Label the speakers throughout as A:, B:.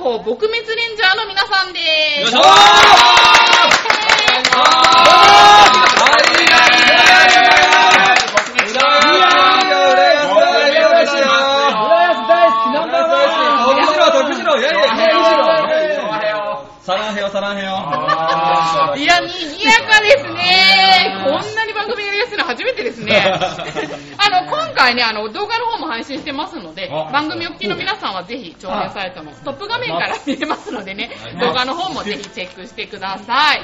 A: 撲滅レンジャーの皆さんで
B: よいし
A: す。
C: ーワ
B: サランヘヨ、サランヘヨ。
A: いや、にぎやかですね。こんなに番組やりやすいの初めてですね。あの、今回ね、あの、動画の方も配信してますので、
C: あ
A: 番組お聞きの皆さんはぜひ、長編サイトのトップ画面から見れますのでね、動画の方もぜひチェックしてください。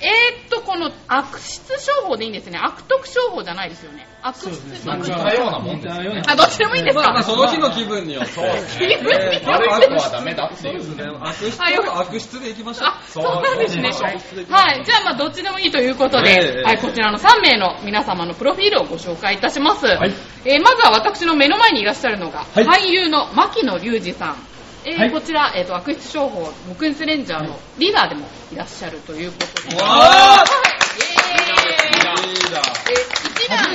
A: えーっと、この悪質商法でいいんですね。悪徳商法じゃないですよね。悪質じゃない
C: 似たようなもんです
A: あ、どっちでもいいんですか？
B: まあまあ、その日の気分によって。
A: 気分によって
C: 悪くはダメだっていう。
B: 悪質は悪質でいきましょう。
A: あ、そうなんですね。
C: そう
A: はい。じゃあ、まあ、どっちでもいいということで、
B: ええ
A: はい、こちらの3名の皆様のプロフィールをご紹介いたします。
C: い
A: えーまずは私の目の前にいらっしゃるのが、
C: はい
A: 俳優の牧野隆二さん。えー
C: はい。
A: こちら、えーと、悪質商法、木印レンジャーのリーダーでもいらっしゃるということで。はいイエーイ。
B: リーダー。
A: え一男、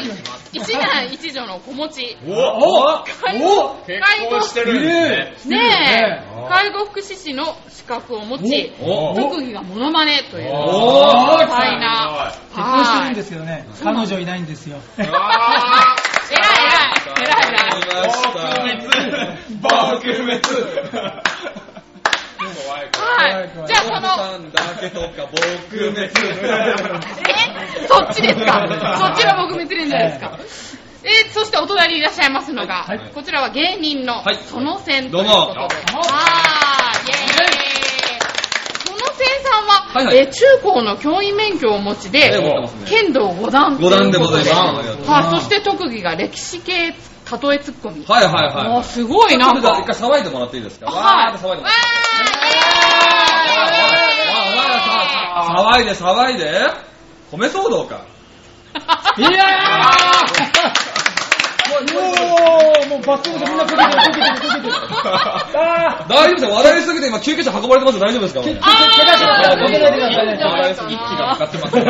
A: 一男一女の子持ち。
C: お
A: 介護
C: 結婚してるね。
A: ねえ。
C: ね、
A: 介護福祉士の資格を持ち、
B: お
A: 特技がモノマネという、
C: おー。
A: 多彩な、
D: 結婚してるん
A: はい。
D: ですけどね、彼女いないんですよ。
A: 偉い、偉い偉い。
B: 来ました。
C: 爆滅怖い怖い。
A: はい。じゃあこの、
B: だけとか、撲滅。
A: えそっちですかそっちが僕滅連じゃないですか。えーそしてお隣にいらっしゃいますのが、
D: はい
A: こちらは芸人の
B: はい
A: 園線と
B: ど
A: いうう
B: も
A: ことで。はーい、イェーイ。園線さんは、
B: はいはい
A: えー中高の教員免許をお持ちで、
B: えー持ってますね
A: 剣道5段と
B: 五段
A: いうことで、
B: でございます
A: はい、そして特技が歴史系例えツッコミ。
B: はいはいはい。
A: もうすごいな
B: 一回騒いでもらっていいですか？
A: はい。
B: 騒いでも
A: わ
B: らって。騒いで騒いで。米騒動か。
D: いやーもう、もうバスでみんなこけてる、こけてる、こけてる。あ
B: 大丈夫ですよ。笑いすぎて今救急車運ばれてますよ。大丈夫ですか？
D: ー、怪我しますから、こけないでくださいね。
A: ー
C: 一気がかかってます
A: いや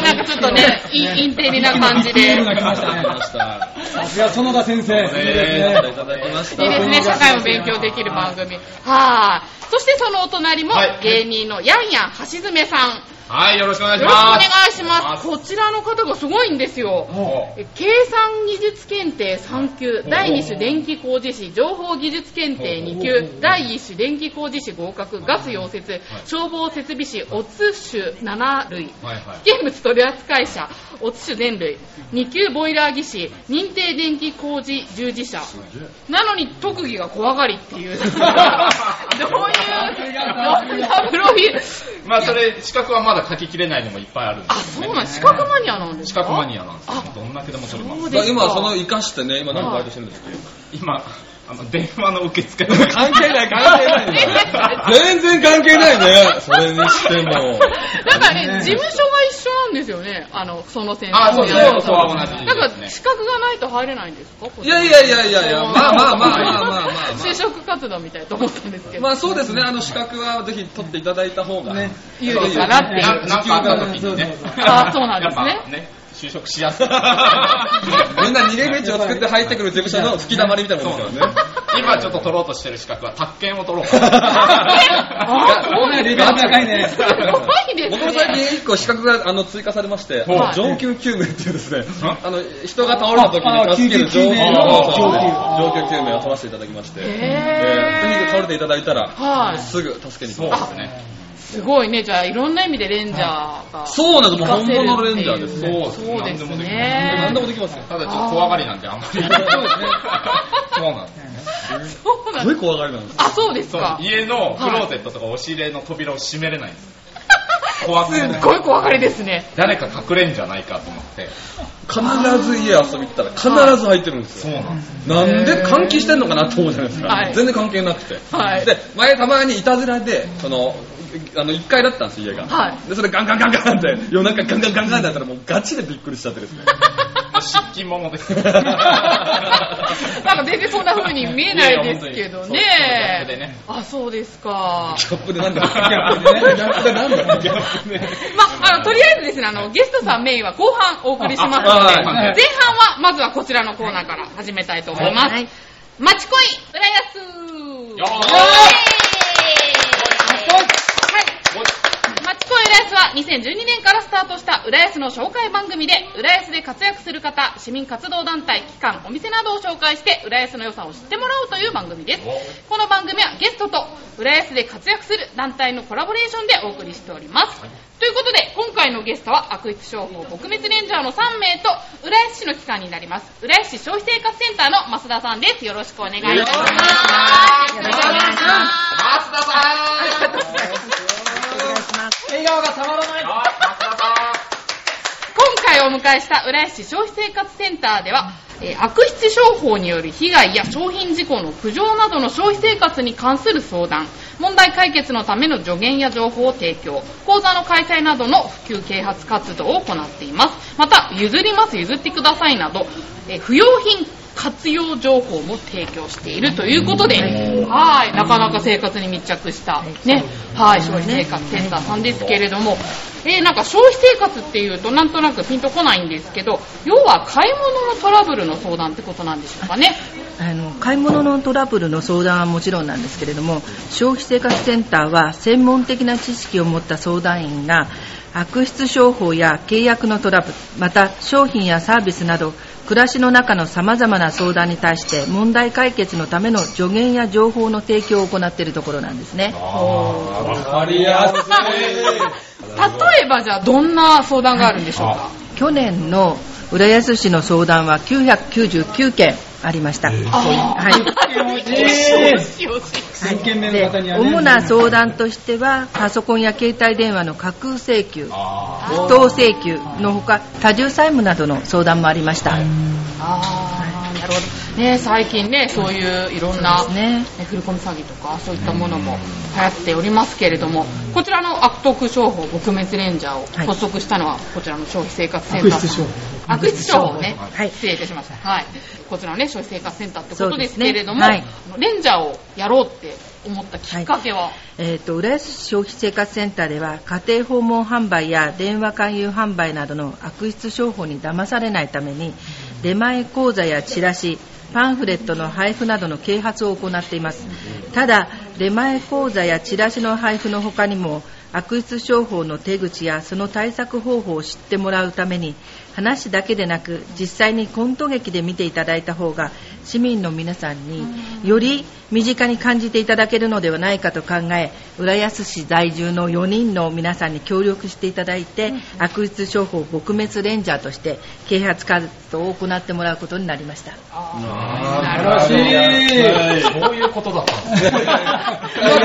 A: ー、なんかちょっとね、インインテリな感じで。いい
D: が来ましたね。
B: 来ました。
D: さすが園田先生。いいですね。
B: いただきました。
A: ですね、社会を勉強できる番組。はい。そしてそのお隣も
C: はい
A: 芸人のヤンヤン橋爪さん。
C: はい、よろしくお願いし
A: よろしくお願
C: ます。
A: いします。こちらの方がすごいんですよ。計算技術検定3級、第2種電気工事士、情報技術検定2級、第1種電気工事士合格、ガス溶接、消防設備士、オツ種7類。危険物取扱者、オツ種電類、2級ボイラー技師、認定電気工事従事者。なのに特技が怖がりっていう。どういう、どんなプロフィール。
C: まあそれ、資格はまだ書ききれないのもいっぱいあるんで
A: あ、
C: すよね。
A: そうなん、資格マニアなんですか？
C: 資格マニアなんですよ
A: あ。
C: どんだけでも取れます。
A: そうですか
B: 今その生かしてね、今何バイトしてるんですか？
C: 今、あの、電話の受付
B: 関係ない関係ない。全然関係ないね。それにしても。
A: なんかね、事務所が一緒なんですよね。あの、その先生。
C: あそうですねそこは同じですね
A: なんか、資格がないと入れないんですか？
B: いやいやいやいやいや、まあまあまあまあまあまあまあ。
A: 就職活動みたいと思ったんですけど。
B: まあそうですね、あの資格はぜひ取っていただいた方が。
D: ね
A: 有利かなっていう。
C: ななんかあった時
A: あそうなんですね、
C: 就職しやすい。
B: みんな逃げ道を作って入ってくる事務所の吹き溜まりみたいなもんですからね。
C: 今ちょっと取ろうとしてる資格は、宅建を取ろうかな。
A: あ
D: こんなレベル高いね。
B: 僕も最近一個資格があの追加されまして、上級救命っていうですね、あの人が倒れた時に助ける上
D: 級
B: 救命を取らせていただきまして、ぜひ倒れていただいたら、
A: はい。
B: すぐ助けに行きます
C: ね。
A: すごいね。じゃあ、いろんな意味でレンジャーが。
B: そうなんです、もう本物のレンジャーです。
C: そう
A: そうです
C: 何でもでき
A: ね。
B: 何でもできますよ。
C: ただちょっと怖がりなんであんまり。そうですね。そうなんです。
A: そうなんです。
B: すごい怖がりなんです。
A: あ、そうですか。
C: 家のクローゼットとか押し入れの扉を閉めれないんです。怖 く
A: すっごい怖がりですね。
C: 誰か隠れんじゃないかと思って。
B: 必ず家遊び行ったら必ず入ってるんですよ。
C: そうなんです。
B: なんで換気してんのかなって思うじゃないですか。
A: はい
B: 全然関係なくて。
A: はい
B: で、前たまにいたずらで、その、あの、1階だったんです、家が。
A: はい
B: で、それガンガンガンガンって、夜中ガンガンガンガンってやったらもうガチでびっくりしちゃってですね。
C: 湿気者です。
A: なんか全然そんな風に見えないですけどね
C: ね。
A: あ、そうですか。
B: ギャップでなんだギャップでね。ギャップでなんだギャップで。
A: まあ、あの、とりあえずですね、あの、ゲストさんメインは後半お送りしますので、
B: あはい
A: 前半は、まずはこちらのコーナーから始めたいと思います。マチコイ、浦安
C: よー
A: マチコ浦安は2012年からスタートした浦安の紹介番組で浦安で活躍する方市民活動団体機関お店などを紹介して浦安の良さを知ってもらおうという番組です。この番組はゲストと浦安で活躍する団体のコラボレーションでお送りしております。ということで今回のゲストは悪質商法撲滅レンジャーの3名と浦安市の機関になります。浦安市消費生活センターの増田さんです。よろしくお願いします。よろしくお願いします。
C: 松田さ
D: 笑顔がたまらない。
A: 今回お迎えした浦安市消費生活センターでは、えー悪質商法による被害や商品事故の苦情などの消費生活に関する相談問題解決のための助言や情報を提供講座の開催などの普及啓発活動を行っていますまた譲ります譲ってくださいなど、えー不用品活用情報も提供しているということで、はい、なかなか生活に密着した、ね、はい、消費生活センターさんですけれども、えーなんか消費生活っていうとなんとなくピンとこないんですけど、要は買い物のトラブルの相談ってことなんでしょうかね。
E: あの買い物のトラブルの相談はもちろんなんですけれども消費生活センターは専門的な知識を持った相談員が悪質商法や契約のトラブルまた商品やサービスなど暮らしの中のさまざまな相談に対して問題解決のための助言や情報の提供を行っているところなんですね。
B: わかりやすい。
A: 例えばじゃあどんな相談があるんでしょうか？
E: 去年の浦安市の相談は999件ありました。はい。
A: よしよし
D: 1000件目
E: で
D: の方にはね。
E: 主な相談としてはパソコンや携帯電話の架空請求
C: あ
E: 不当請求のほか多重債務などの相談もありました、
A: あー。なるほど。ね、最近ね、そういういろんな、
E: ね。
A: ね振り込み詐欺とかそういったものも流行っておりますけれども、こちらの悪徳商法撲滅レンジャーを
E: はい。
A: 発足したのは、こちらの消費生活センター。
D: 悪質商法。
A: 悪質商法ね。
E: はい。
A: 失礼いたしました。はい。こちらのね、消費生活センターってことですけれども、
E: ね
A: あのレンジャーをやろうって思ったきっかけは、
E: えー、と浦安市消費生活センターでは家庭訪問販売や電話勧誘販売などの悪質商法に騙されないために出前講座やチラシパンフレットの配布などの啓発を行っています。ただ出前講座やチラシの配布の他にも悪質商法の手口やその対策方法を知ってもらうために話だけでなく実際にコント劇で見ていただいた方が市民の皆さんにより身近に感じていただけるのではないかと考え浦安市在住の4人の皆さんに協力していただいて悪質商法撲滅レンジャーとして啓発活動を行ってもらうことになりました
A: なるほ
D: 素晴らしい。
C: そういうことだったんですね。
B: いや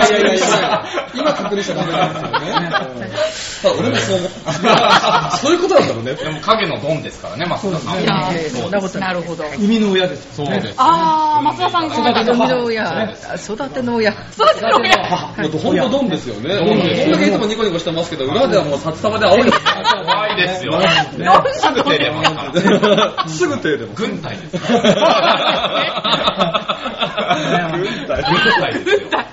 B: いやいやいや今確認したらダメなんですよね。俺もそう思った。そういうことなんだろうね。
C: でも影のドンですからね、松田さん。
E: そんなこと
A: なるほど。
D: 生みの親です。
C: そうです。
A: あー、松田さんが
E: 育ての親育ての親。
A: そうですよね。
B: もう本当ドンですよ。ね。こんだけいつもニコニコしてますけど、裏ではもう札束で青い。です。
C: 怖いですよ。すぐ手出ます。
B: ぐ手でも。
C: 軍隊。ですから。軍隊。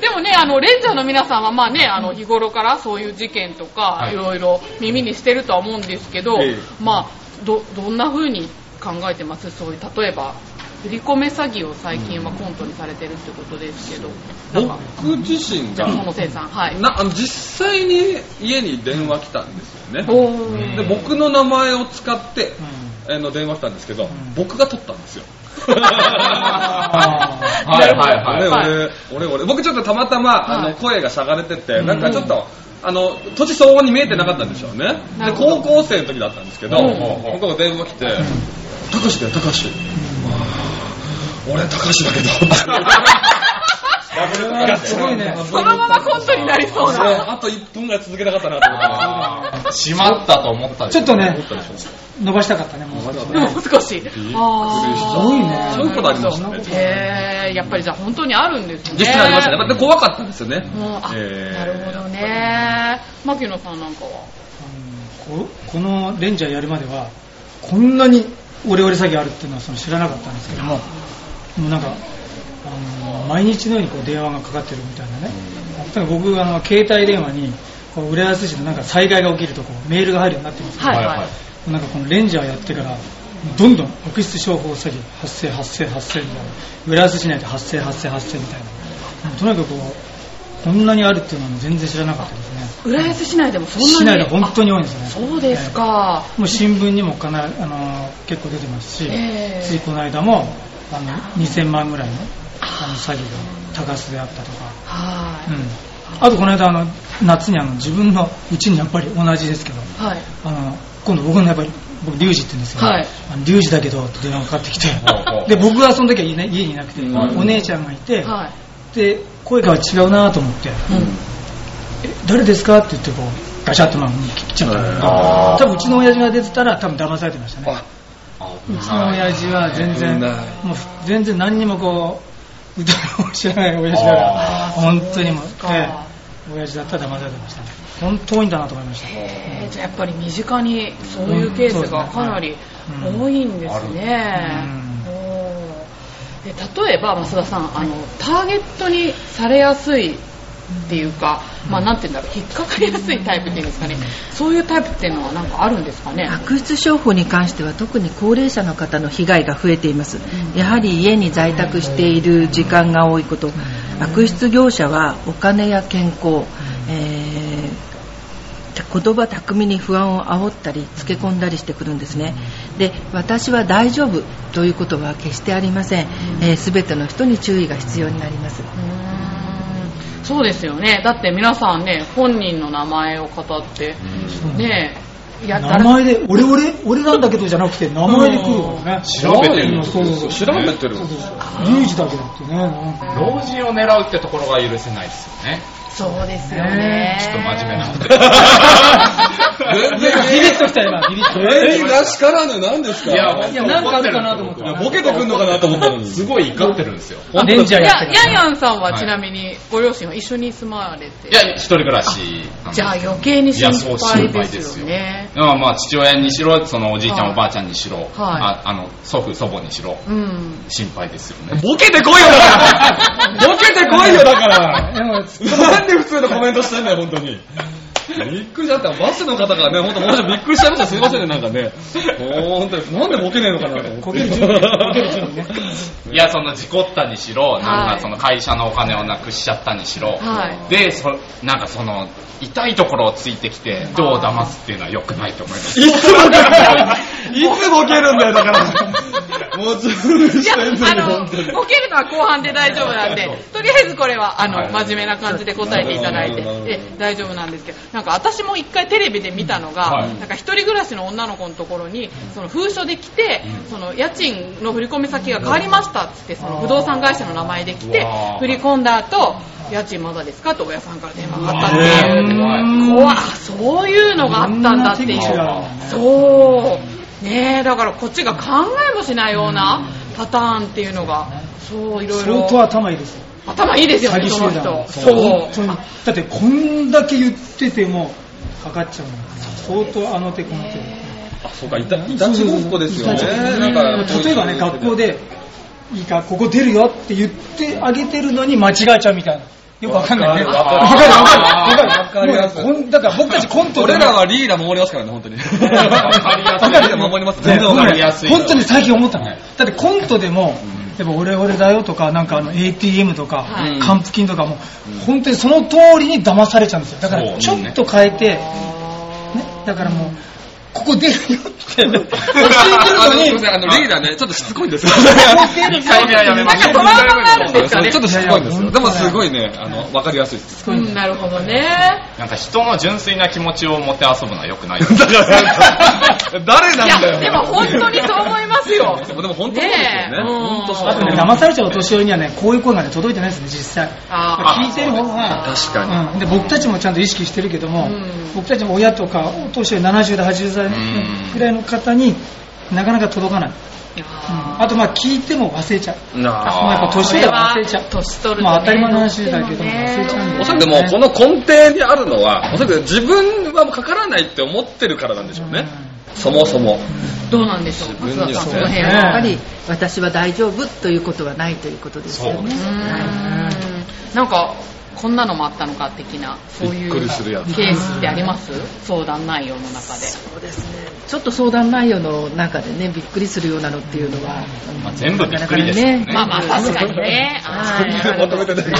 C: で
A: もね、あの、レンジャーの皆さんは、まあね、あの、日頃からそういう事件とか、
C: はい。
A: いろいろ耳にしてるとは思うんですけど、
B: ええ。
A: まあ、ど、どんな風に考えてます？そういう、例えば、振り込め詐欺を最近はコントにされてるってことですけど、
B: 僕自身
A: じゃあ、そ
B: が、
A: のせいさん、はい。
B: なあの実際に家に電話来たんですよね。で僕の名前を使って、あの電話したんですけど、僕が取ったんですよ。
C: はいはいはい。
B: 俺、俺、俺、俺、僕ちょっとたまたま、あ
A: はい。
B: の、声がしゃがれてて、なんかちょっと、あの、年相応に見えてなかったんでしょうね。で、高校生の時だったんですけど、僕が電話来て、たかしだよ、たかし。俺、たかしだけど。
D: すごいね。
A: そのままコントになりそうな。
B: あと1分ぐらい続けなかったなと思って。
C: しまったと思った
D: ちょっとね伸ばしたかったね、もう。
A: もう少し。あ
D: すごいね
B: そういうことありましたね。
A: へえ、やっぱりじゃあ本当にあるんですね。
B: 実際ありましたね。で、怖かったんですよね。
A: なるほどね。牧野さんなんかは？
D: ここのレンジャーやるまではこんなにオレオレ詐欺あるっていうのはその知らなかったんですけどももうなんかあの毎日のようにこう電話がかかってるみたいなね。例えば僕あの携帯電話にこう浦安市のなんか災害が起きるとこうメールが入るようになってます。けど、
A: はい。
D: なんかこのレンジャーやってからどんどん悪質商法詐欺発生発生発生みたいな。浦安市内で発生発生発生みたいな。とにかくこうこんなにあるっていうのは全然知らなかったですね。
A: 浦安市内でもそんなに
D: 市内で本当に多いんですね。
A: あそうですか、
D: もう新聞にもかなあの結構出てますし、
A: ええ。
D: ついこの間もあの2000万ぐらいのあの詐欺が高須であったとか、
A: はい、
D: うん、あとこの間あの夏にあの自分のうちにやっぱり同じですけど
A: はい。
D: あの今度僕のやっぱり僕リュウジって言うんですけど、
A: はい。
D: あのリュウジだけどって電話がかかってきて。で僕はその時は家にいなくて、
C: うん。
D: お姉ちゃんがいて、
A: はい。
D: で声が違うなと思って、
A: うん。
D: え誰ですかって言ってこうガシャッとまあ切っちゃったんだけど
B: あー。
D: 多分うちの親父が出てたら多分騙されてましたね。
B: あ
D: うちの親父は全然もう全然何にもこう歌を知らない親父だから本当にもう親父だったら騙されてました。ね本当多いんだなと思いました。
A: じゃあやっぱり身近にそういうケースがかなり
D: うん。
A: 多いんですね。例えば増田さんあのターゲットにされやすいっていうか、まあなんて言うんだろう引っかかりやすいタイプっていうんですかね、そういうタイプっていうのはなんかあるんですかね。
E: 悪質商法に関しては特に高齢者の方の被害が増えています、やはり家に在宅している時間が多いこと、悪質業者はお金や健康、えー言葉巧みに不安を煽ったりつけ込んだりしてくるんですね。で私は大丈夫ということは決してありません、えー全ての人に注意が必要になります
A: そうですよね。だって皆さんね本人の名前を語ってねやったら
D: 名前で俺俺俺なんだけどじゃなくて名前で来るからね。
C: 調べてる
D: そうそうそう。
B: 調べてる。
D: そうそうそう。リュウジだけだってねなんか。
C: 老人を狙うってところが許せないですよね。
A: そうですよね。
C: ちょっと真面目なので。
B: 全然。
D: ビビッときた今ビビッと
B: 芸人らしからぬ何ですか
C: いや、
D: いやなんかあるかなと思った
B: いやボケてくんのかなと思ったのに。
C: すごい怒ってるんですよ。
D: レンジャー
A: いや
D: やってる
A: ヤンヤンさんはちなみにご両親は一緒に住まれて。
C: いや、一人暮らしなんです。
A: じゃあ余計に心
C: いやそう
A: 配
C: 心配
A: で
C: ですすよ。
A: よね
C: まあまあ父親にしろ、そのおじいちゃん、
A: はい
C: おばあちゃんにしろ、
A: はい。
C: ああの祖父、祖母にしろ、
A: うん。
C: 心配ですよね。
B: ボケてこいよだから。ボケてこいよだから。
D: で も
B: なんで普通のコメントしてんだよ、本当に。びっくりしちゃった。バスの方がね、本当もうちょっとびっくりしちゃいました。すいませんね、なんかね。もう本当に、なんでボケねえのかなと思って。
D: こける準備こける準備ね
C: いや、その事故ったにしろ、なん
A: はい
C: かその会社のお金をなくしちゃったにしろ、
A: はい
C: で、そなんかその、痛いところをついてきて、人を騙すっていうのは良くないと思います。
B: つボケるんだよ、だから。もう準備
A: いや、
B: してんのに、
A: あの、
B: 本当に。
A: ボケるのは後半で大丈夫なんで、とりあえずこれは、あの、
C: はい。
A: 真面目な感じで答えていただいて、
B: なるほどなるほど。
A: え大丈夫なんですけど、なんか私も一回テレビで見たのが、
C: はい。
A: なんか一人暮らしの女の子のところに、その封書で来て、その家賃の振込先が変わりましたっつって、その不動産会社の名前で来て
C: うわー、
A: 振り込んだ後、家賃まだですかと親さんから電話があったっていう。
C: う
A: 怖い、そういうのがあったんだっていう。そう。ねえ、だからこっちが考えもしないようなパターンっていうのが、そう、いろいろ。
D: 相当頭いいですよ。
A: 頭いいですよね、その人。そう。
D: だってこんだけ言っててもかかっちゃうの相当あの手この手。
B: あ、そうか、いた、いたちごっこですよね。なんか、
D: 例えばね学校でいいかここ出るよって言ってあげてるのに間違えちゃうみたいなよくわかんないね。
B: わかる
D: わかる。わかるわかる。だから僕たちコントで
B: 俺らはリーダー守りますからね、本当に。
C: わかりやすい。
B: リーダー守ります。全然わかりやすい。
D: 本当に最近思ったの。だってコントでも、やっぱ俺俺だよとか、なんかあの ATM とか、
A: はい。
D: 還付金とかも、本当にその通りに騙されちゃうんですよ。だからちょっと変えて、ね、だからもう、ここ出るよって、教えてる
B: あの、
D: のに
B: すいませ、ん、あの、リーダーね、ちょっとしつこいんですよ。
C: 2回目はやめましょう。
A: なんかトラウマがあるんですかね
B: ちょっとしつこいんですよ。でもすごいね、あの、わかりやすいです。
A: うん、なるほどね。
C: なんか人の純粋な気持ちを持って遊ぶのは良くないです。
B: だから、誰
A: い
B: なんだよ。
A: や、でも本当にそう思いますよ。
B: でも本当そうですよね。本当そう。
D: あとね、騙されちゃうお年寄りにはね、こういう声がね、届いてないですね、実際。
A: あ
D: 聞いてる方が、
B: 確かに。
D: うん、で僕たちもちゃんと意識してるけども、
A: うん
D: 僕たちも親とかお年寄り70代80代ぐらいの方になかなか届かない、うん。あとまあ聞いても忘れちゃう。
B: な
D: もうやっぱ年寄りは忘れちゃう。
A: 年取る
D: まあ当たり前の話だけども忘れちゃうんだよ
B: おそらくでも、この根底にあるのは、おそらく自分はもうかからないって思ってるからなんでしょうね。そもそも。
A: どうなんでしょう、
B: 自分には。
A: 松田さん、その辺
D: ね
A: は。
E: やっぱり私は大丈夫ということはないということですよね。
A: なんかこんなのもあったのか的な、そういうケースってあります？相談内容の中で。
E: そうですね。ちょっと相談内容の中でね、びっくりするようなのっていうのは、
C: まあ全部びっくりですよね。
A: まあまあ確かにね。
E: はい
B: まとめてないけど。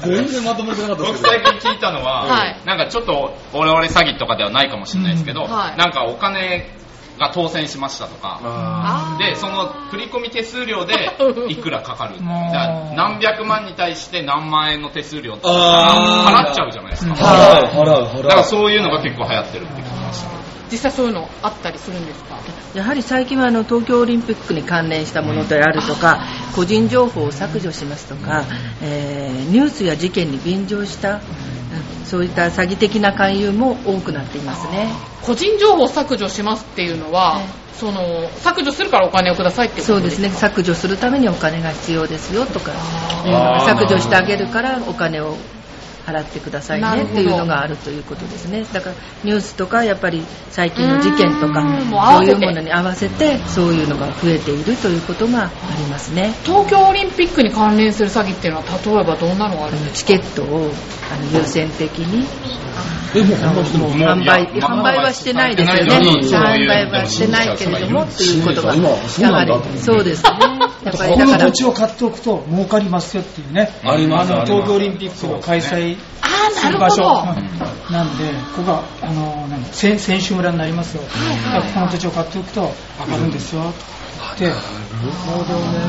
B: 全然まとめてなかったです
C: 僕最近聞いたのは、
A: はい。
C: なんかちょっとオレオレ詐欺とかではないかもしれないですけど、
A: うん。はい。
C: なんかお金が当選しましたとか、で、その振込手数料で いくらかかる。だ
D: もう。
C: から何百万に対して何万円の手数料って
B: あー。
C: 払っちゃうじゃないですか。
B: ー払う、払う、払う。
C: だからそういうのが結構流行ってるって聞きました。
A: 実際そういうのあったりするんですか？
E: やはり最近はあの東京オリンピックに関連したものであるとか、個人情報を削除しますとか、えーニュースや事件に便乗した、うんそういった詐欺的な勧誘も多くなっていますね。
A: 個人情報を削除しますっていうのは、
E: はい
A: その削除するからお金をくださいって
E: そうですね、削除するためにお金が必要ですよとか、削除してあげるからお金を払ってくださいねっていうのがあるということですね。だからニュースとかやっぱり最近の事件とかそういうものに合わせてそういうのが増えているということがありますね。
A: 東京オリンピックに関連する詐欺っていうのは例えばどんなのがあるんです
E: チケットをあの優先的に
B: え、もうこんな人も
E: 販売販売はしてないですよね。
C: 販売
E: はしてないけれどもっていうことがやはりそうですね。やっぱり
D: こ
E: だか
D: 土地を買っておくと儲かりますよっていうね。
B: あります
D: の東京オリンピックの開催
A: ああなる
D: する場所なんで、ここがあの選選手村になりますよ。この土地を買っておくと上がるんですよ。で、い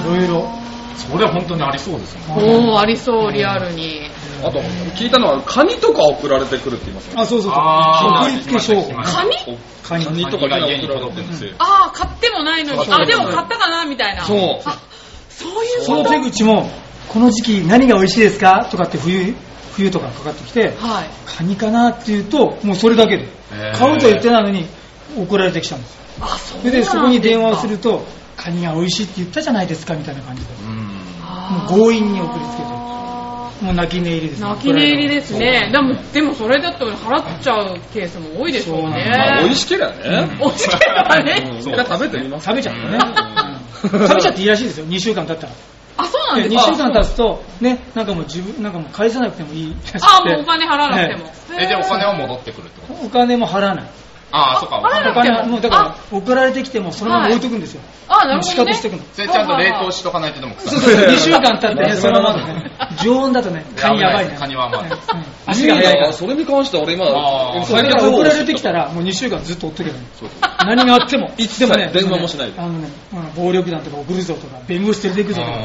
D: ろいろ。
C: それは本当にありそうですね。
A: おおありそうリアルに
B: あと、聞いたのは、カニとか送られてくるって言いますよ。
D: あ、そうそうそう。送りつけ商法。
A: カニ？
B: カニとか
C: が家に届くんですよ。
A: ああ買ってもないのにあでも買ったかなみたいな
B: そう
A: あそういう
D: その手口も、この時期何が美味しいですかとかって冬、冬とかかかってきて、
A: はい
D: カニかなって言うと、もうそれだけで。買うと言ってないのに送られてきたんですよ。
A: あそう
D: それでそこに電話をする
A: と
D: と、カニが美味しいって言ったじゃないですかみたいな感じで。
C: うん。
D: もう強引に送りつけて。もう泣き寝入りですね。
A: 泣き寝入りですね。でもでもそれだと払っちゃうケースも多いでしょうね。
B: まあ、美味しければね。
A: 美味しければね。
B: 一回食べてみます。
D: 食べちゃったね。うん。食べちゃっていいらしいですよ、2週間経ったら。
A: あそうなん
D: 2
A: ですか。
D: 週間経つと、ね、なんかもう自分、なんかもう返さなくてもいいらしくて。
A: あもうお金払わなくても。
D: ね。
C: え、で、お金は戻ってくるってこと
D: お金も払わない。
C: ああ、そっか。お金
D: もうだから、送られてきてもそのまま置いとくんですよ。
A: あなるほど
D: 仕方していくの。
C: それちゃんと冷凍しとかないとでも腐る。
D: そうそうそう、2週間経ってね、そのままね、常温だとね、カニやばいね。
C: カニはまずい
D: うん足いから。
B: それに関しては俺今、
D: だから送られてきたら、もう2週間ずっと追っとけばいい。何があっても、いつでもね、
B: 電話もしないで
D: あのね、うん暴力団とか送るぞとか、弁護士連れて行くぞとか、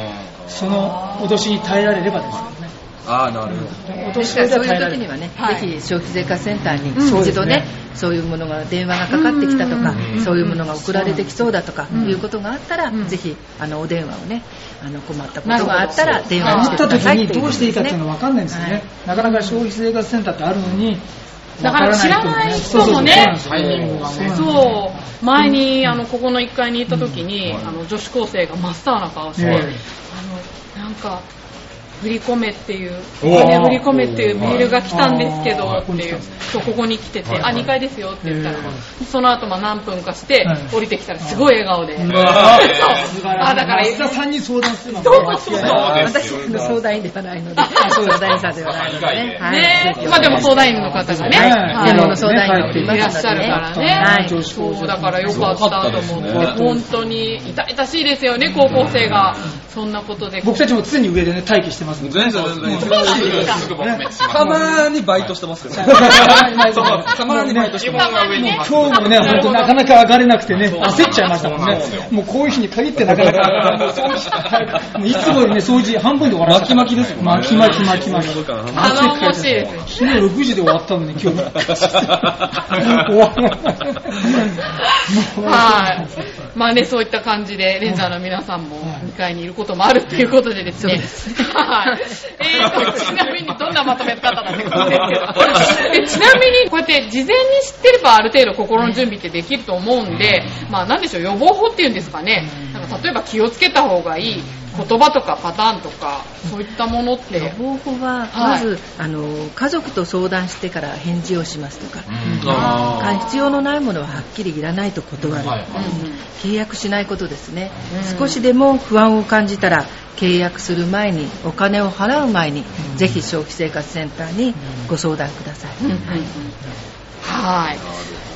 D: その脅しに耐えられればですよね。
B: ああ、なるほど。
E: ですからそういう時にはね、
A: はい。
E: ぜひ消費税課センターに
A: うん。
E: 一度ね、そういうものが電話がかかってきたとか、
A: うん。
E: そういうものが送られてきそうだとか
A: うん。
E: いうことがあったら、
A: うん。
E: ぜひあのお電話をね、あの困ったことがあったら電話を
D: 思
E: してくだ
D: った時にどうしていいかっていうのは
E: は
D: 分かんないんですよね。なかなか消費生活センターってあるのに、
A: だから知らない人もね
D: そう
A: 前にあのここの1階に行った時に、あの女子高生が真っ青な顔して、
D: ね
A: あのなんか振り込めっていう
B: お
A: お金振り込めっていうメールが来たんですけどっていうそうここに来てて、あ2階ですよって言ったら、
D: え
A: その後まあ何分かして、
D: はい。
A: 降りてきたらすごい笑顔で、
D: うん
A: そう。あだから
D: 増田さんに相談するのは
A: そうそう。そう
E: 私の相談員ではないので、相談員さんではないのでね。はい。
A: ね。まあでも相談員の方がね、
E: の相談員が
A: いらっしゃ。るからね、そうだからよかったと思って、本当に痛々しいですよね、高校生がそんなことで。
D: 僕たちも常に上でね、待機してます。
B: 全然全然。た
C: ま
B: にバイトしてますけど。たまにバイトしてます。
D: 今日もね、本当なかなか上がれなくてね、焦っちゃいましたもんね。もうこういう日に限ってなかなか、いつもよりね、掃除半分で終わら。
B: 巻き巻きです
D: 巻き巻き巻き巻き。
A: 頼もしいです
D: 昨日6時で終わったのに今日。終わら
A: はい。まあね、そういった感じで、レンジャーの皆さんも2階にいることもあるっていうことでですね。はい。えーと、ちなみにどんなまとめ方だってことですけど。でちなみに、こうやって事前に知ってればある程度心の準備ってできると思うんで、まあなんでしょう、予防法っていうんですかね。例えば気をつけた方がいい言葉とかパターンとか、そういったものって。
E: 予防法は
A: はい。
E: まず、あの家族と相談してから返事をしますとか、
B: あ
E: か必要のないものははっきりいらないと断る、
C: はいはい。
E: 契約しないことですね、
A: うん。
E: 少しでも不安を感じたら契約する前にお金を払う前に、ぜひ消費生活センターにご相談ください、
A: うんうんうんはい。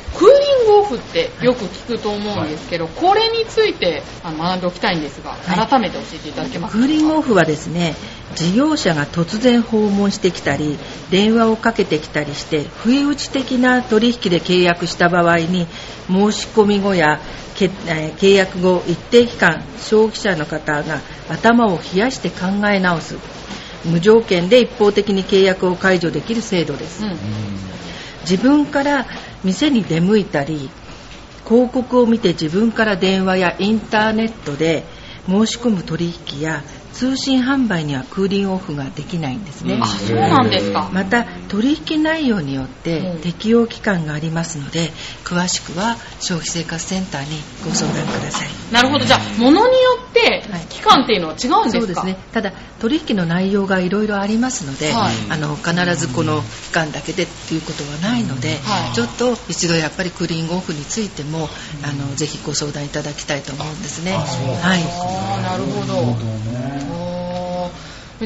A: クーリングオフってよく聞くと思うんですけど、これについて学んでおきたいんですが、
E: はい。
A: 改めて教えていただけますか？
E: クーリングオフはですね事業者が突然訪問してきたり電話をかけてきたりして不意打ち的な取引で契約した場合に申し込み後や契約後一定期間消費者の方が頭を冷やして考え直す。無条件で一方的に契約を解除できる制度です、
A: うん。
E: 自分から店に出向いたり広告を見て自分から電話やインターネットで申し込む取引や通信販売にはクーリングオフができないんですね、
A: あ、そうなんですか。
E: また取引内容によっ
A: うん。
E: て適用期間がありますので詳しくは消費生活センターにご相談ください。
A: なるほど。じゃあ、ものによって
E: はい。
A: 期間っていうのは違うんですか？
E: そうですね。ただ取引の内容がいろいろありますので、
A: はい。
E: あの必ずこの期間だけでっていうことはないので、
A: はい。
E: ちょっと一度やっぱりクーリングオフについてもあのぜひご相談いただきたいと思うんですね。はい。
A: ああ、なるほど。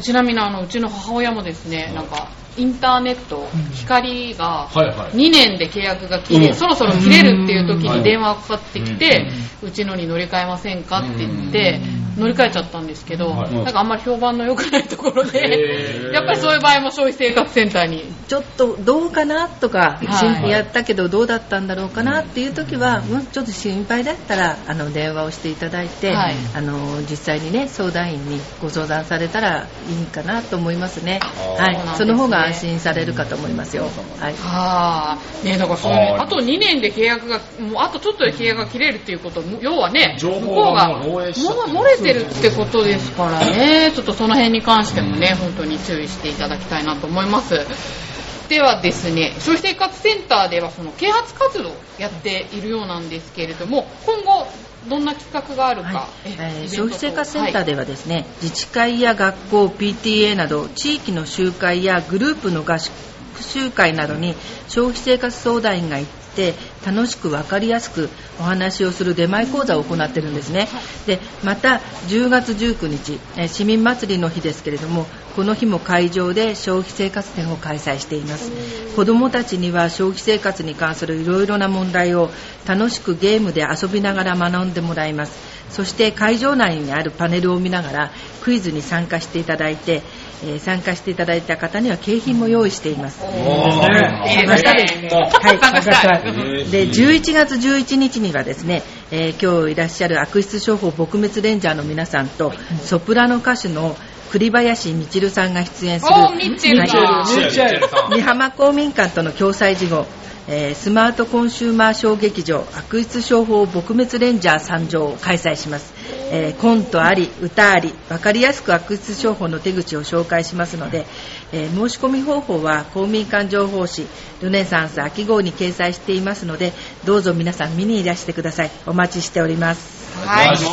A: ちなみにあのうちの母親もですね、なんかインターネット、光が
B: はいはい。
A: 2年で契約が切れ、
B: うん。
A: そろそろ切れるっていう時
B: うん。
A: に電話がかかってきて、うちのに乗り換えませんかって言って、乗り換えちゃったんですけど、
B: はい。
A: なんかあんまり評判の良くないところ
B: へ
A: で、
B: ー。
A: やっぱりそういう場合も消費生活センターに。
E: ちょっとどうかなとか、
A: はい。
E: 心やったけどどうだったんだろうかなっていう時は、うん。ちょっと心配だったらあの電話をしていただいて、
A: はい。
E: あの実際にね相談員にご相談されたらいいかなと思いますね。はい、その方が安心されるかと思いますよ。はい。
A: はあ、ねだからそういうね。
B: はい。
A: あと2年で契約が、もうあとちょっとで契約が切れるっていうことも、要はね、
B: 情報
A: 向こうが
B: 漏
A: れてるってことですからね、ちょっとその辺に関してもね、本当に注意していただきたいなと思います。ではですね、消費生活センターではその啓発活動をやっているようなんですけれども、今後どんな企画があるか、
E: はい。
A: え
E: えー消費生活センター
A: はい
E: ではですね、自治会や学校 PTA など地域の集会やグループの合宿集会などに消費生活相談員が行って楽しく分かりやすくお話をする出前講座を行っているんですね。でまた10月19日えー市民祭りの日ですけれどもこの日も会場で消費生活展を開催しています。子どもたちには消費生活に関するいろいろな問題を楽しくゲームで遊びながら学んでもらいます。そして会場内にあるパネルを見ながらクイズに参加していただいて、えー参加していただいた方には景品も用意しています。
A: おー。
D: ね
A: いいですね。
E: はい
A: 参加したい。
E: で11月11日にはですね、えー今日いらっしゃる悪質商法撲滅レンジャーの皆さんと、ソプラノ歌手の栗林みちるさんが出演する美浜公民館との共催事後、えースマートコンシューマー小劇場悪質商法撲滅レンジャー参上を開催します、えーコントあり歌あり分かりやすく悪質商法の手口を紹介しますので、えー申し込み方法は公民館情報誌ルネサンス秋号に掲載していますのでどうぞ皆さん見にいらしてくださいお待ちしております
A: はい。
B: お願いしま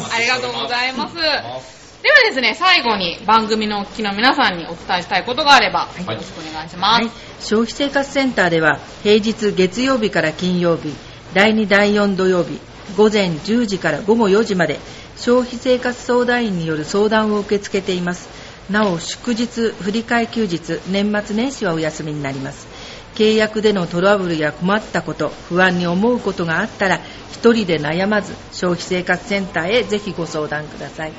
B: す
A: はい。ありがとうございます。ではですね、最後に番組のお聞きの皆さんにお伝えしたいことがあれば、よろしくお願いします。
E: はい、消費生活センターでは平日月曜日から金曜日第2第4土曜日午前10時から午後4時まで消費生活相談員による相談を受け付けています。なお祝日振替休日年末年始はお休みになります。契約でのトラブルや困ったこと不安に思うことがあったら一人で悩まず消費生活センターへぜひご相談ください。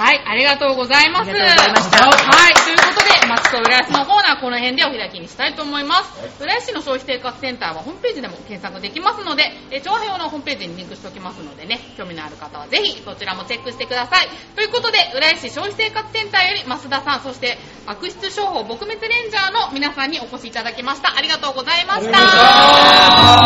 A: はい、ありがとうございます。
E: ありがとうございました
A: はい、ということで、町と浦安のコーナー、この辺でお開きにしたいと思います。浦安市の消費生活センターはホームページでも検索できますので、えー調和表のホームページにリンクしておきますのでね、興味のある方はぜひそちらもチェックしてください。ということで、浦安市消費生活センターより増田さん、そして悪質商法撲滅レンジャーの皆さんにお越しいただきました。ありがとうございました。